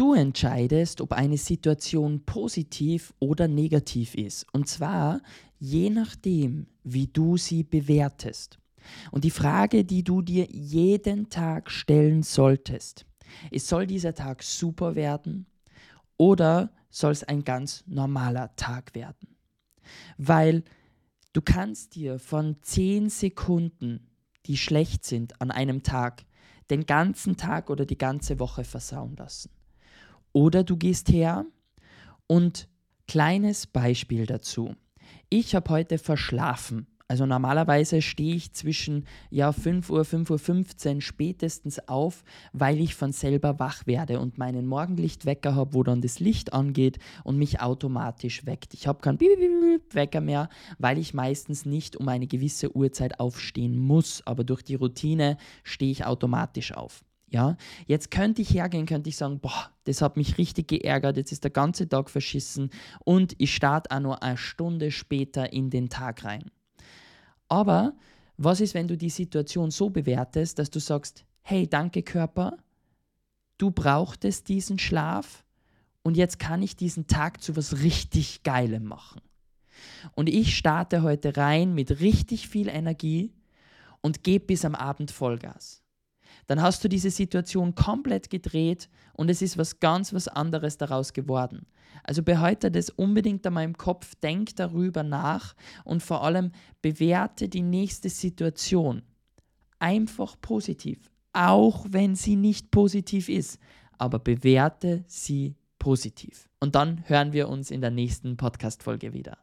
Du entscheidest, ob eine Situation positiv oder negativ ist. Und zwar je nachdem, wie du sie bewertest. Und die Frage, die du dir jeden Tag stellen solltest, ist, soll dieser Tag super werden oder soll es ein ganz normaler Tag werden? Weil du kannst dir von 10 Sekunden, die schlecht sind an einem Tag, den ganzen Tag oder die ganze Woche versauen lassen. Oder du gehst her und kleines Beispiel dazu. Ich habe heute verschlafen. Also normalerweise stehe ich zwischen ja, 5 Uhr, 5.15 Uhr spätestens auf, weil ich von selber wach werde und meinen Morgenlichtwecker habe, wo dann das Licht angeht und mich automatisch weckt. Ich habe keinen Wecker mehr, weil ich meistens nicht um eine gewisse Uhrzeit aufstehen muss, aber durch die Routine stehe ich automatisch auf. Ja, jetzt könnte ich hergehen, könnte ich sagen, boah, das hat mich richtig geärgert, jetzt ist der ganze Tag verschissen und ich starte auch nur eine Stunde später in den Tag rein. Aber was ist, wenn du die Situation so bewertest, dass du sagst, hey, danke Körper, du brauchtest diesen Schlaf und jetzt kann ich diesen Tag zu was richtig Geilem machen. Und ich starte heute rein mit richtig viel Energie und gebe bis am Abend Vollgas dann hast du diese Situation komplett gedreht und es ist was ganz was anderes daraus geworden. Also behalte das unbedingt an meinem Kopf, denk darüber nach und vor allem bewerte die nächste Situation einfach positiv, auch wenn sie nicht positiv ist, aber bewerte sie positiv. Und dann hören wir uns in der nächsten Podcast-Folge wieder.